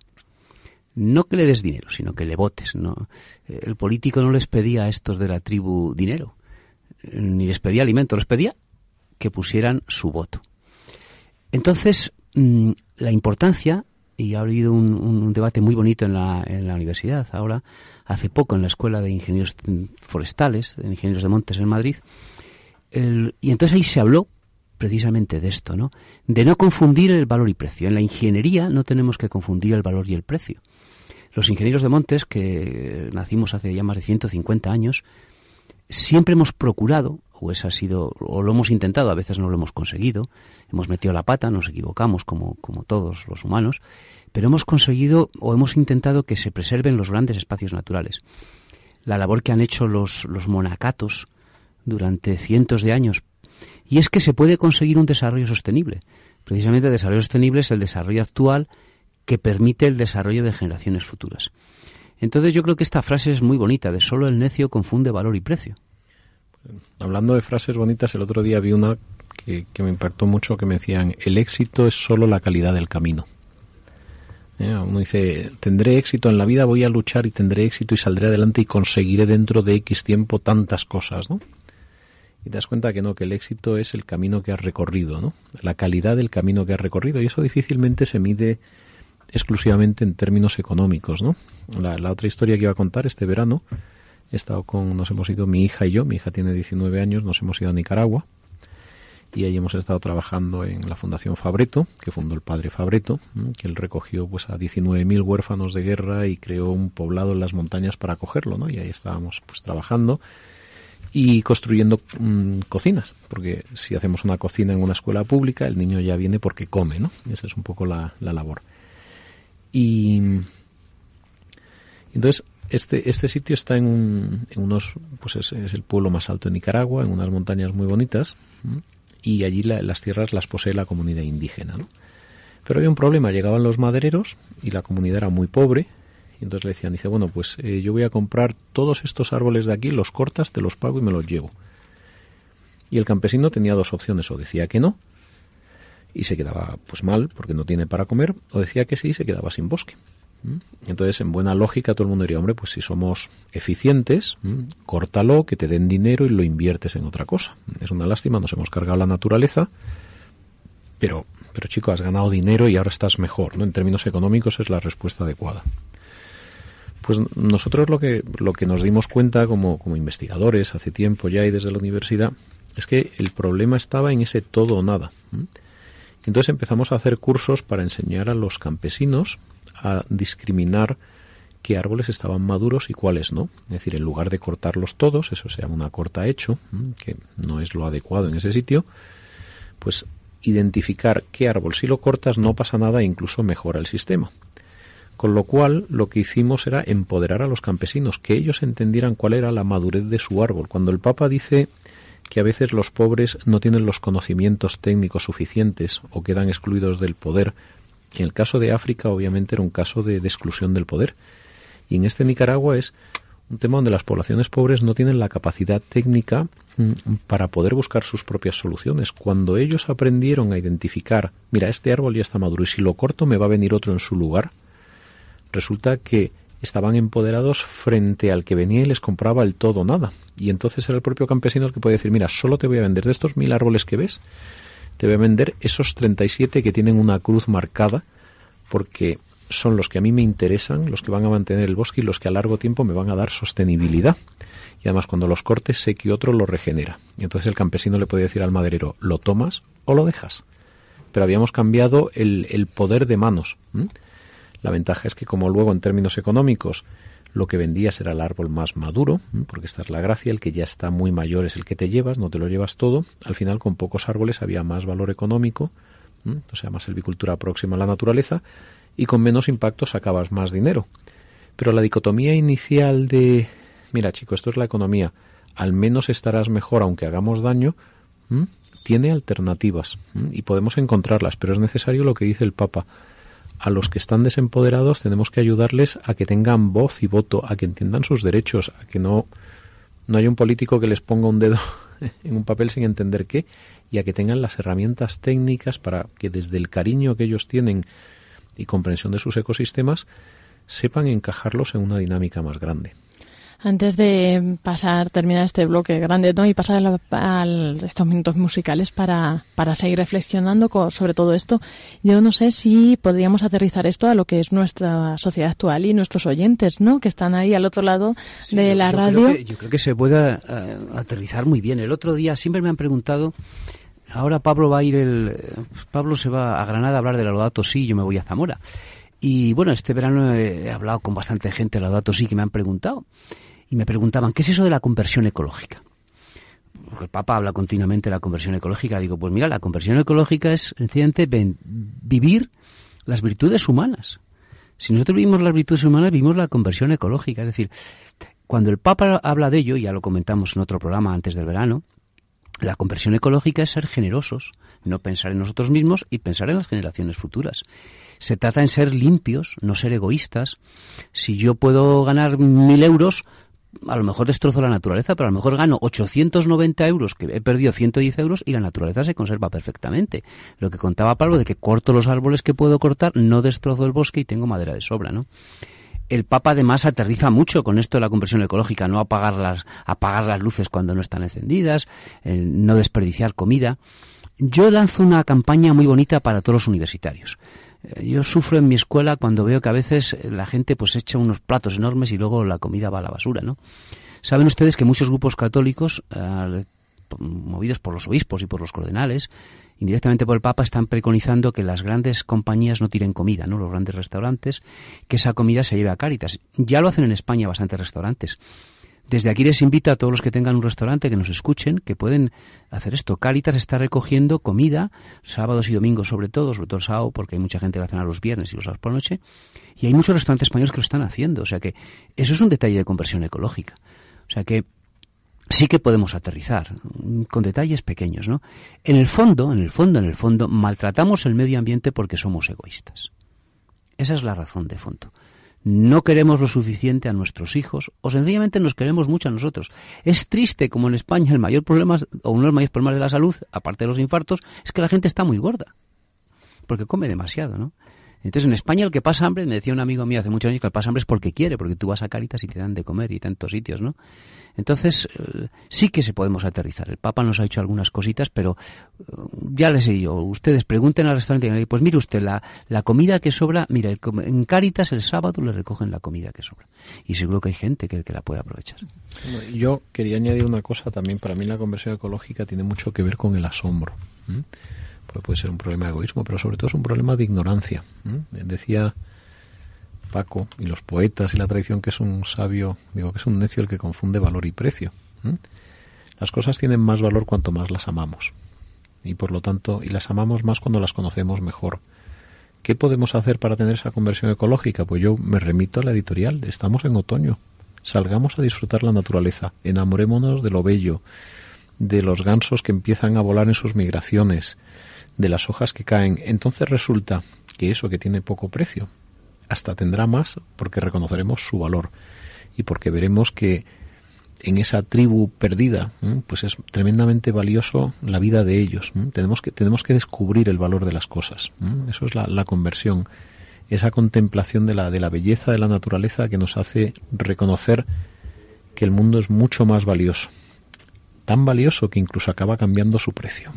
No que le des dinero, sino que le votes. ¿no? El político no les pedía a estos de la tribu dinero, ni les pedía alimento, les pedía que pusieran su voto. Entonces, mm, la importancia, y ha habido un, debate muy bonito en la, en la universidad ahora, hace poco en la Escuela de Ingenieros Forestales, de Ingenieros de Montes en Madrid, y entonces ahí se habló precisamente de esto, ¿no? De no confundir el valor y precio. En la ingeniería no tenemos que confundir el valor y el precio. Los ingenieros de montes, que nacimos hace ya más de 150 años, siempre hemos procurado, o eso ha sido, o lo hemos intentado, a veces no lo hemos conseguido, hemos metido la pata, nos equivocamos como, como todos los humanos, pero hemos conseguido o hemos intentado que se preserven los grandes espacios naturales. La labor que han hecho los, los monacatos durante cientos de años. Y es que se puede conseguir un desarrollo sostenible. Precisamente el desarrollo sostenible es el desarrollo actual que permite el desarrollo de generaciones futuras. Entonces yo creo que esta frase es muy bonita, de solo el necio confunde valor y precio. Hablando de frases bonitas, el otro día vi una que, que me impactó mucho que me decían, el éxito es solo la calidad del camino. ¿eh? Uno dice, tendré éxito en la vida, voy a luchar y tendré éxito y saldré adelante y conseguiré dentro de X tiempo tantas cosas, ¿no? Y te das cuenta que no, que el éxito es el camino que has recorrido, ¿no? La calidad del camino que has recorrido y eso difícilmente se mide exclusivamente en términos económicos, ¿no? La, la otra historia que iba a contar este verano, he estado con, nos hemos ido mi hija y yo, mi hija tiene 19 años, nos hemos ido a Nicaragua y ahí hemos estado trabajando en la Fundación Fabreto, que fundó el padre Fabreto, que él recogió pues a 19.000 huérfanos de guerra y creó un poblado en las montañas para acogerlo, ¿no? Y ahí estábamos pues trabajando y construyendo mm, cocinas, porque si hacemos una cocina en una escuela pública, el niño ya viene porque come, ¿no? Esa es un poco la, labor. Y entonces este, este sitio está en, unos, pues es, el pueblo más alto de Nicaragua, en unas montañas muy bonitas, y allí las tierras las posee la comunidad indígena. ¿no? Pero había un problema, llegaban los madereros y la comunidad era muy pobre, y entonces le decían, dice, bueno, pues eh, yo voy a comprar todos estos árboles de aquí, los cortas, te los pago y me los llevo. Y el campesino tenía dos opciones, o decía que no, y se quedaba pues mal porque no tiene para comer, o decía que sí y se quedaba sin bosque. Entonces, en buena lógica, todo el mundo diría, hombre, pues si somos eficientes, córtalo, que te den dinero y lo inviertes en otra cosa. Es una lástima, nos hemos cargado la naturaleza, pero, pero chico, has ganado dinero y ahora estás mejor, ¿no? En términos económicos es la respuesta adecuada. Pues nosotros lo que, lo que nos dimos cuenta como, como investigadores hace tiempo ya y desde la universidad es que el problema estaba en ese todo o nada. Entonces empezamos a hacer cursos para enseñar a los campesinos a discriminar qué árboles estaban maduros y cuáles no. Es decir, en lugar de cortarlos todos, eso se llama una corta hecho, que no es lo adecuado en ese sitio, pues identificar qué árbol si lo cortas no pasa nada e incluso mejora el sistema. Con lo cual, lo que hicimos era empoderar a los campesinos, que ellos entendieran cuál era la madurez de su árbol. Cuando el Papa dice que a veces los pobres no tienen los conocimientos técnicos suficientes o quedan excluidos del poder, en el caso de África obviamente era un caso de, exclusión del poder. Y en este Nicaragua es un tema donde las poblaciones pobres no tienen la capacidad técnica mm, para poder buscar sus propias soluciones. Cuando ellos aprendieron a identificar, mira, este árbol ya está maduro y si lo corto me va a venir otro en su lugar, resulta que estaban empoderados frente al que venía y les compraba el todo nada. Y entonces era el propio campesino el que podía decir, mira, solo te voy a vender de estos mil árboles que ves, te voy a vender esos 37 que tienen una cruz marcada, porque son los que a mí me interesan, los que van a mantener el bosque y los que a largo tiempo me van a dar sostenibilidad. Y además cuando los cortes sé que otro lo regenera. Y entonces el campesino le podía decir al maderero, lo tomas o lo dejas. Pero habíamos cambiado el, el poder de manos. La ventaja es que como luego en términos económicos lo que vendías era el árbol más maduro, porque esta es la gracia, el que ya está muy mayor es el que te llevas, no te lo llevas todo. Al final con pocos árboles había más valor económico, o sea, más silvicultura próxima a la naturaleza, y con menos impacto sacabas más dinero. Pero la dicotomía inicial de, mira chico, esto es la economía, al menos estarás mejor aunque hagamos daño, tiene alternativas y podemos encontrarlas, pero es necesario lo que dice el Papa, a los que están desempoderados tenemos que ayudarles a que tengan voz y voto, a que entiendan sus derechos, a que no, no haya un político que les ponga un dedo en un papel sin entender qué, y a que tengan las herramientas técnicas para que desde el cariño que ellos tienen y comprensión de sus ecosistemas sepan encajarlos en una dinámica más grande. Antes de pasar, terminar este bloque grande ¿no? y pasar a, estos minutos musicales para, para seguir reflexionando sobre todo esto, yo no sé si podríamos aterrizar esto a lo que es nuestra sociedad actual y nuestros oyentes, ¿no? Que están ahí al otro lado de la radio. yo creo que se puede eh, aterrizar muy bien. El otro día siempre me han preguntado ahora Pablo va a ir el Pablo se va a Granada a hablar de la Laudato Si, yo me voy a Zamora. Y bueno, este verano he hablado con bastante gente la Laudato Si que me han preguntado y me preguntaban, ¿qué es eso de la conversión ecológica? Porque el Papa habla continuamente de la conversión ecológica. Digo, pues mira, la conversión ecológica es sencillamente vivir las virtudes humanas. Si nosotros vivimos las virtudes humanas, vivimos la conversión ecológica. Es decir, cuando el Papa habla de ello, ya lo comentamos en otro programa antes del verano, la conversión ecológica es ser generosos, no pensar en nosotros mismos y pensar en las generaciones futuras. Se trata en ser limpios, no ser egoístas. Si yo puedo ganar mil euros, a lo mejor destrozo la naturaleza, pero a lo mejor gano 890 euros, que he perdido 110 euros, y la naturaleza se conserva perfectamente. Lo que contaba Pablo de que corto los árboles que puedo cortar, no destrozo el bosque y tengo madera de sobra, ¿no? El Papa además aterriza mucho con esto de la conversión ecológica, no apagar las, apagar las luces cuando no están encendidas, no desperdiciar comida. Yo lanzo una campaña muy bonita para todos los universitarios. Eh, yo sufro en mi escuela cuando veo que a veces la gente pues echa unos platos enormes y luego la comida va a la basura, ¿no? Saben ustedes que muchos grupos católicos, movidos por los obispos y por los cardenales, indirectamente por el Papa, están preconizando que las grandes compañías no tiren comida, ¿no? Los grandes restaurantes, que esa comida se lleve a Cáritas. Ya lo hacen en España bastantes restaurantes. Desde aquí les invito a todos los que tengan un restaurante que nos escuchen, que pueden hacer esto. Cáritas está recogiendo comida, sábados y domingos sobre todo, sobre todo el sábado, porque hay mucha gente que va a cenar los viernes y los sábados por la noche, y hay muchos restaurantes españoles que lo están haciendo. O sea que eso es un detalle de conversión ecológica. O sea que sí que podemos aterrizar con detalles pequeños, ¿no? En el fondo, en el fondo, en el fondo, maltratamos el medio ambiente porque somos egoístas. Esa es la razón de fondo no queremos lo suficiente a nuestros hijos o sencillamente nos queremos mucho a nosotros. Es triste como en España el mayor problema o uno de los mayores problemas de la salud, aparte de los infartos, es que la gente está muy gorda porque come demasiado, ¿no? Entonces, en España el que pasa hambre, me decía un amigo mío hace muchos años que el pasa hambre es porque quiere, porque tú vas a Caritas y te dan de comer y tantos sitios, ¿no? Entonces, eh, sí que se podemos aterrizar. El Papa nos ha hecho algunas cositas, pero eh, ya les he dicho, ustedes pregunten al restaurante, pues mire usted, la, la comida que sobra, mira, en Caritas el sábado le recogen la comida que sobra. Y seguro que hay gente que, que la puede aprovechar. Yo quería añadir una cosa también. Para mí la conversión ecológica tiene mucho que ver con el asombro puede ser un problema de egoísmo, pero sobre todo es un problema de ignorancia. Decía Paco, y los poetas y la tradición que es un sabio, digo que es un necio el que confunde valor y precio. Las cosas tienen más valor cuanto más las amamos. Y por lo tanto, y las amamos más cuando las conocemos mejor. ¿Qué podemos hacer para tener esa conversión ecológica? Pues yo me remito a la editorial. Estamos en otoño. Salgamos a disfrutar la naturaleza. Enamorémonos de lo bello, de los gansos que empiezan a volar en sus migraciones, de las hojas que caen. Entonces resulta que eso que tiene poco precio, hasta tendrá más porque reconoceremos su valor y porque veremos que en esa tribu perdida, pues es tremendamente valioso la vida de ellos. Tenemos que, tenemos que descubrir el valor de las cosas. Eso es la, la, conversión, esa contemplación de la, de la belleza de la naturaleza que nos hace reconocer que el mundo es mucho más valioso. Tan valioso que incluso acaba cambiando su precio.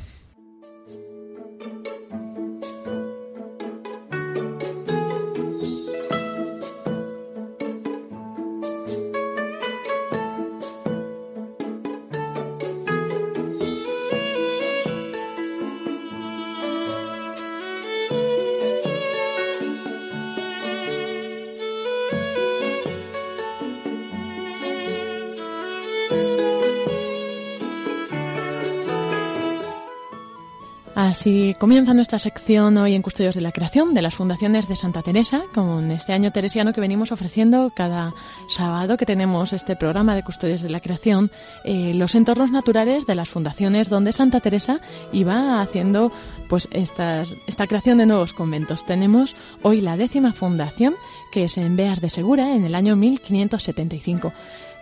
Así comienza nuestra sección hoy en Custodios de la Creación de las Fundaciones de Santa Teresa, con este año teresiano que venimos ofreciendo cada sábado que tenemos este programa de Custodios de la Creación, eh, los entornos naturales de las fundaciones donde Santa Teresa iba haciendo pues estas, esta creación de nuevos conventos. Tenemos hoy la décima fundación, que es en Beas de Segura, en el año 1575.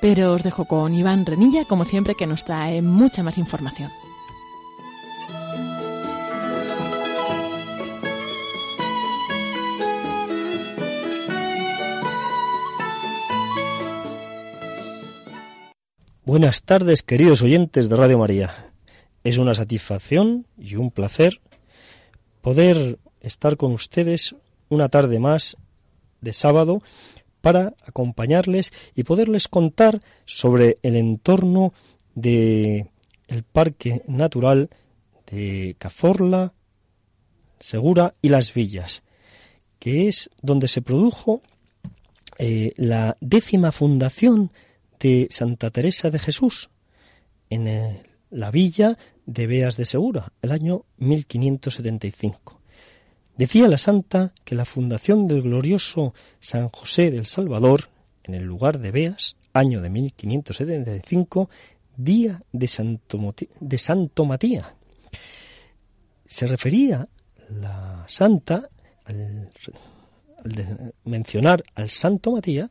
Pero os dejo con Iván Renilla, como siempre, que nos trae mucha más información. Buenas tardes, queridos oyentes de Radio María. Es una satisfacción y un placer poder estar con ustedes una tarde más de sábado para acompañarles y poderles contar sobre el entorno de el Parque Natural de Cazorla, Segura y Las Villas, que es donde se produjo eh, la décima fundación de Santa Teresa de Jesús en la villa de Beas de Segura, el año 1575. Decía la santa que la fundación del glorioso San José del Salvador, en el lugar de Beas, año de 1575, día de Santo, de Santo Matías. Se refería la santa, al, al mencionar al Santo Matías,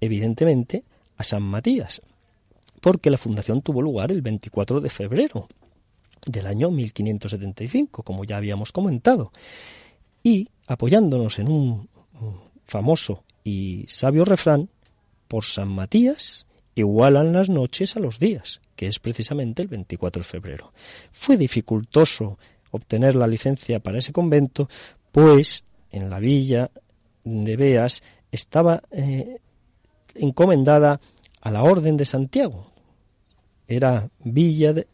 evidentemente, San Matías, porque la fundación tuvo lugar el 24 de febrero del año 1575, como ya habíamos comentado, y apoyándonos en un famoso y sabio refrán, por San Matías igualan las noches a los días, que es precisamente el 24 de febrero. Fue dificultoso obtener la licencia para ese convento, pues en la villa de Beas estaba eh, encomendada a la Orden de Santiago. Era villa de,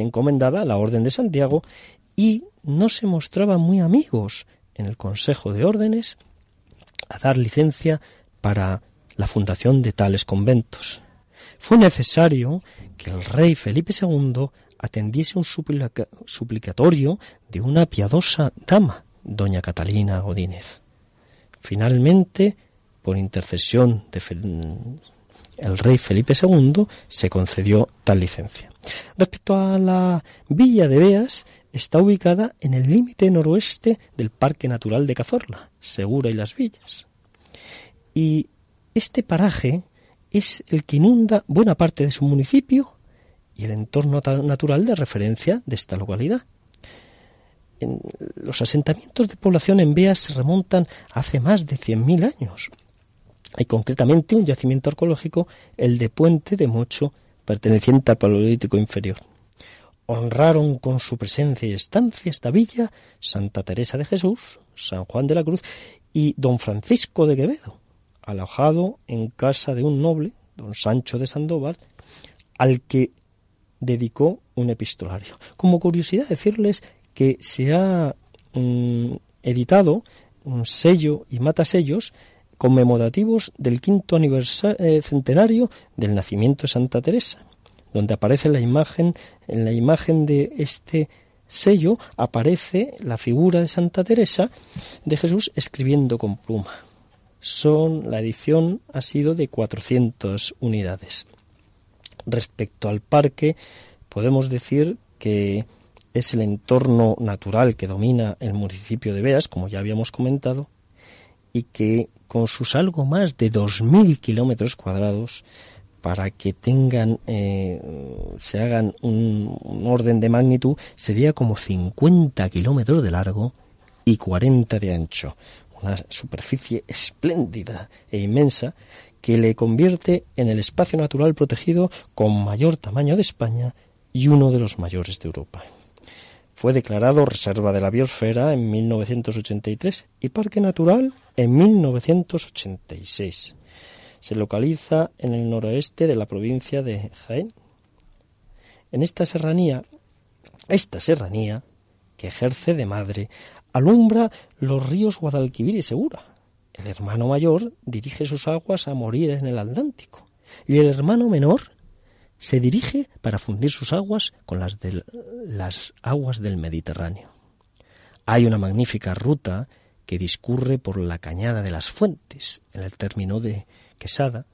encomendada a la Orden de Santiago y no se mostraban muy amigos en el Consejo de Órdenes a dar licencia para la fundación de tales conventos. Fue necesario que el rey Felipe II atendiese un suplicatorio de una piadosa dama, doña Catalina Godínez. Finalmente, por intercesión de el rey Felipe II se concedió tal licencia. Respecto a la villa de Beas, está ubicada en el límite noroeste del Parque Natural de Cazorla, Segura y las Villas. Y este paraje es el que inunda buena parte de su municipio y el entorno natural de referencia de esta localidad. los asentamientos de población en Beas se remontan hace más de 100.000 años hay concretamente un yacimiento arqueológico, el de Puente de Mocho, perteneciente al Paleolítico inferior. Honraron con su presencia y estancia esta villa Santa Teresa de Jesús, San Juan de la Cruz y don Francisco de Quevedo, alojado en casa de un noble, don Sancho de Sandoval, al que dedicó un epistolario. Como curiosidad decirles que se ha mm, editado un sello y matasellos conmemorativos del quinto aniversario, eh, centenario del nacimiento de Santa Teresa, donde aparece la imagen, en la imagen de este sello aparece la figura de Santa Teresa de Jesús escribiendo con pluma. Son, la edición ha sido de 400 unidades. Respecto al parque, podemos decir que es el entorno natural que domina el municipio de Beas, como ya habíamos comentado, y que con sus algo más de 2.000 kilómetros cuadrados, para que tengan, eh, se hagan un, un, orden de magnitud, sería como 50 kilómetros de largo y 40 de ancho. Una superficie espléndida e inmensa que le convierte en el espacio natural protegido con mayor tamaño de España y uno de los mayores de Europa. Fue declarado Reserva de la Biosfera en 1983 y Parque Natural en 1986. Se localiza en el noroeste de la provincia de Jaén. En esta serranía, esta serranía, que ejerce de madre, alumbra los ríos Guadalquivir y Segura. El hermano mayor dirige sus aguas a morir en el Atlántico y el hermano menor se dirige para fundir sus aguas con las de las aguas del Mediterráneo. Hay una magnífica ruta que discurre por la Cañada de las Fuentes, en el término de Quesada,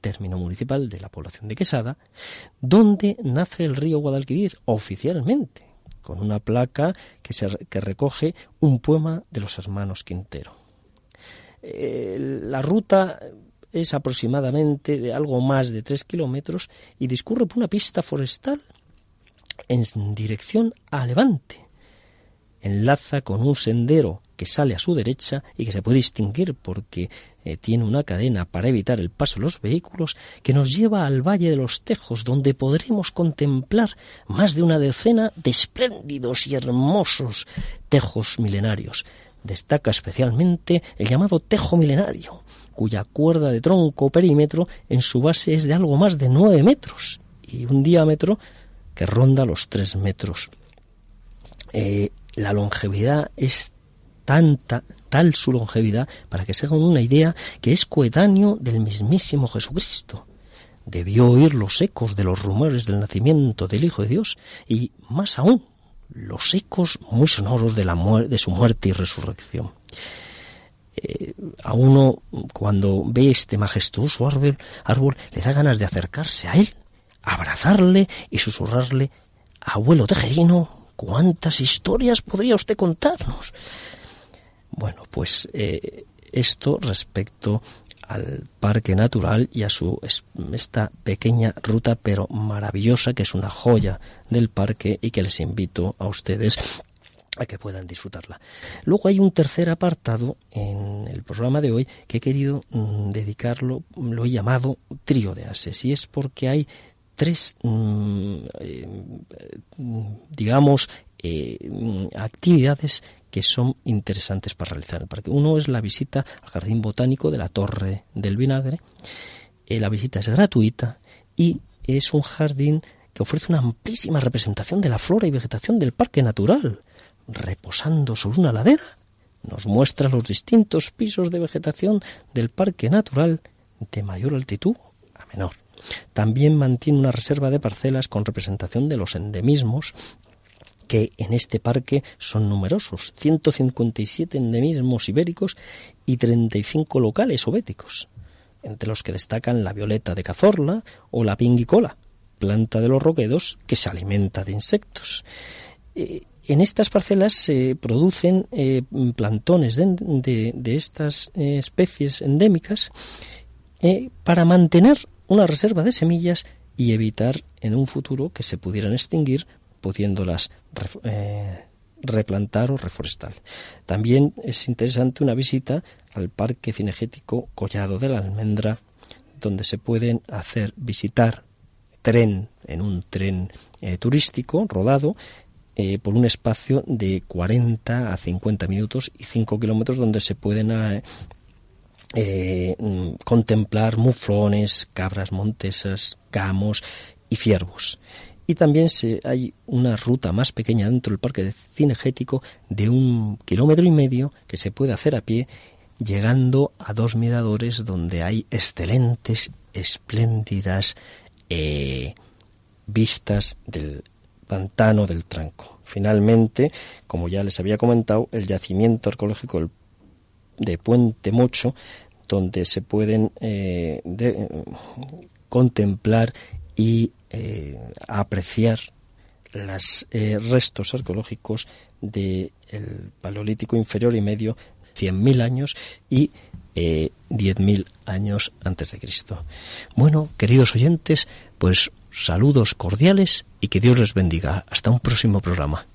término municipal de la población de Quesada, donde nace el río Guadalquivir oficialmente, con una placa que, se, recoge un poema de los hermanos Quintero. Eh, la ruta es aproximadamente de algo más de tres kilómetros y discurre por una pista forestal en dirección a Levante. Enlaza con un sendero que sale a su derecha y que se puede distinguir porque eh, tiene una cadena para evitar el paso de los vehículos que nos lleva al Valle de los Tejos, donde podremos contemplar más de una decena de espléndidos y hermosos tejos milenarios. Destaca especialmente el llamado tejo milenario, cuya cuerda de tronco perímetro en su base es de algo más de nueve metros y un diámetro que ronda los tres metros. Eh, la longevidad es tanta, tal su longevidad, para que se hagan una idea, que es coetáneo del mismísimo Jesucristo. Debió oír los ecos de los rumores del nacimiento del Hijo de Dios y, más aún, los ecos muy sonoros de, la de su muerte y resurrección. Eh, a uno cuando ve este majestuoso árbol, árbol le da ganas de acercarse a él, abrazarle y susurrarle, abuelo tejerino, ¿cuántas historias podría usted contarnos? Bueno, pues eh, esto respecto al parque natural y a su esta pequeña ruta pero maravillosa que es una joya del parque y que les invito a ustedes a que puedan disfrutarla. Luego hay un tercer apartado en el programa de hoy que he querido mm, dedicarlo, lo he llamado trío de ases, y es porque hay tres, mm, eh, digamos, eh, actividades que son interesantes para realizar. Uno es la visita al Jardín Botánico de la Torre del Vinagre. Eh, la visita es gratuita y es un jardín que ofrece una amplísima representación de la flora y vegetación del parque natural reposando sobre una ladera, nos muestra los distintos pisos de vegetación del parque natural de mayor altitud a menor. También mantiene una reserva de parcelas con representación de los endemismos que en este parque son numerosos, 157 endemismos ibéricos y 35 locales obéticos, entre los que destacan la violeta de Cazorla o la pinguicola, planta de los roquedos que se alimenta de insectos. Eh, en estas parcelas se producen eh, plantones de, estas eh, especies endémicas para mantener una reserva de semillas y evitar en un futuro que se pudieran extinguir pudiéndolas replantar o reforestar. También es interesante una visita al Parque Cinegético Collado de la Almendra, donde se pueden hacer visitar tren en un tren turístico rodado eh, por un espacio de 40 a 50 minutos y 5 kilómetros donde se pueden eh, eh, mm, contemplar muflones, cabras montesas, gamos y ciervos. Y también se, hay una ruta más pequeña dentro del parque cinegético de un kilómetro y medio que se puede hacer a pie llegando a dos miradores donde hay excelentes, espléndidas eh, vistas del pantano del Tranco. Finalmente, como ya les había comentado, el yacimiento arqueológico de Puente Mocho, donde se pueden eh, contemplar y eh, apreciar los restos arqueológicos del Paleolítico inferior y medio 100.000 años y eh, 10.000 años antes de Cristo. Bueno, queridos oyentes, pues saludos cordiales y que Dios les bendiga. Hasta un próximo programa.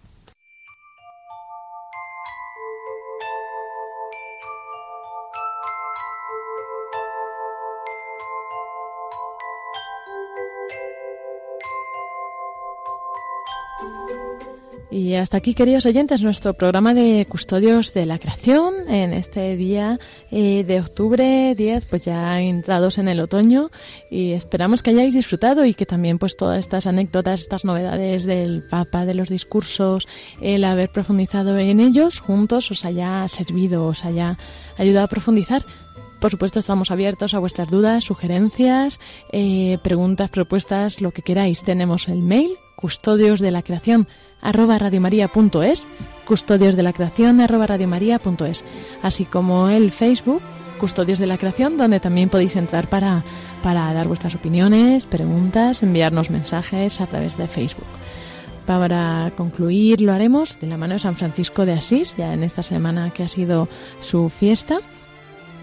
Y hasta aquí, queridos oyentes, nuestro programa de Custodios de la Creación en este día eh, de octubre 10, pues ya entrados en el otoño y esperamos que hayáis disfrutado y que también pues todas estas anécdotas, estas novedades del Papa, de los discursos, el haber profundizado en ellos juntos os haya servido, os haya ayudado a profundizar por supuesto, estamos abiertos a vuestras dudas, sugerencias, eh, preguntas, propuestas, lo que queráis. Tenemos el mail, custodios de la creación arroba radiomaria.es, custodios de la creación arroba radiomaria.es, así como el Facebook Custodios de la Creación, donde también podéis entrar para, para dar vuestras opiniones, preguntas, enviarnos mensajes a través de Facebook. Para concluir lo haremos de la mano de San Francisco de Asís, ya en esta semana que ha sido su fiesta.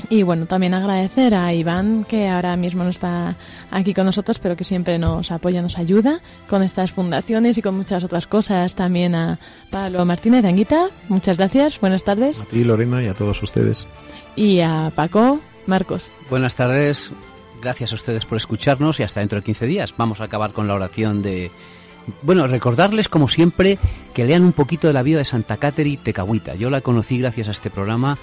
Y bueno, también agradecer a Iván, que ahora mismo no está aquí con nosotros, pero que siempre nos apoya, nos ayuda con estas fundaciones y con muchas otras cosas. También a Pablo Martínez de Anguita, muchas gracias, buenas tardes. A ti, Lorena, y a todos ustedes. Y a Paco, Marcos. Buenas tardes, gracias a ustedes por escucharnos y hasta dentro de 15 días. Vamos a acabar con la oración de... Bueno, recordarles como siempre que lean un poquito de la vida de Santa Cateri Tecahuita. Yo la conocí gracias a este programa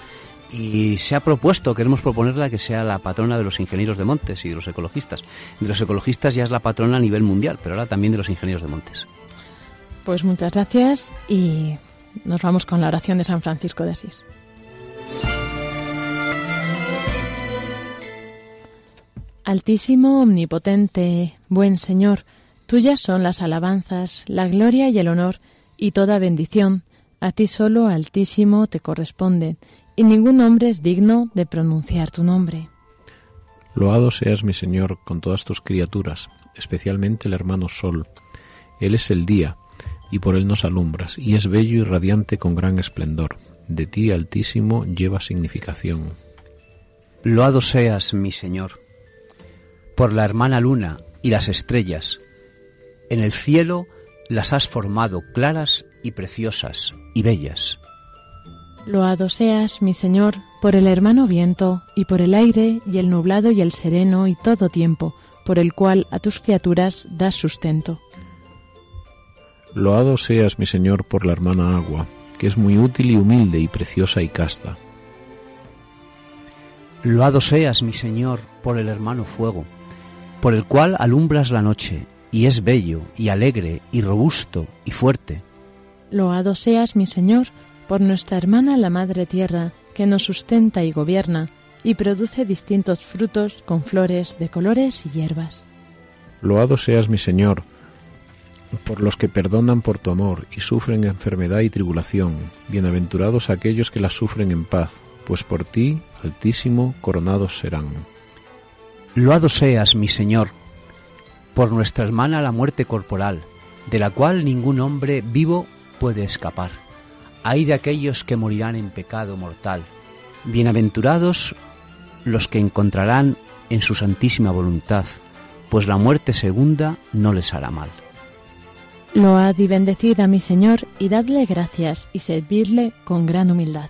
y se ha propuesto, queremos proponerla que sea la patrona de los ingenieros de montes y de los ecologistas. De los ecologistas ya es la patrona a nivel mundial, pero ahora también de los ingenieros de montes. Pues muchas gracias y nos vamos con la oración de San Francisco de Asís. Altísimo, omnipotente, buen Señor, tuyas son las alabanzas, la gloria y el honor, y toda bendición, a ti solo, Altísimo, te corresponde y ningún hombre es digno de pronunciar tu nombre. Loado seas mi Señor con todas tus criaturas, especialmente el hermano Sol. Él es el día, y por él nos alumbras, y es bello y radiante con gran esplendor. De ti, Altísimo, lleva significación. Loado seas, mi Señor, por la hermana luna y las estrellas. En el cielo las has formado claras y preciosas y bellas. Loado seas, mi Señor, por el hermano viento, y por el aire, y el nublado y el sereno, y todo tiempo, por el cual a tus criaturas das sustento. Loado seas, mi Señor, por la hermana agua, que es muy útil y humilde y preciosa y casta. Loado seas, mi Señor, por el hermano fuego, por el cual alumbras la noche, y es bello, y alegre, y robusto, y fuerte. Loado seas, mi Señor, por nuestra hermana la Madre Tierra, que nos sustenta y gobierna, y produce distintos frutos con flores de colores y hierbas. Loado seas mi Señor, por los que perdonan por tu amor y sufren enfermedad y tribulación. Bienaventurados aquellos que las sufren en paz, pues por ti, Altísimo, coronados serán. Loado seas, mi Señor, por nuestra hermana la muerte corporal, de la cual ningún hombre vivo puede escapar hay de aquellos que morirán en pecado mortal. Bienaventurados los que encontrarán en su santísima voluntad, pues la muerte segunda no les hará mal. Load y bendecid a mi Señor y dadle gracias y servirle con gran humildad.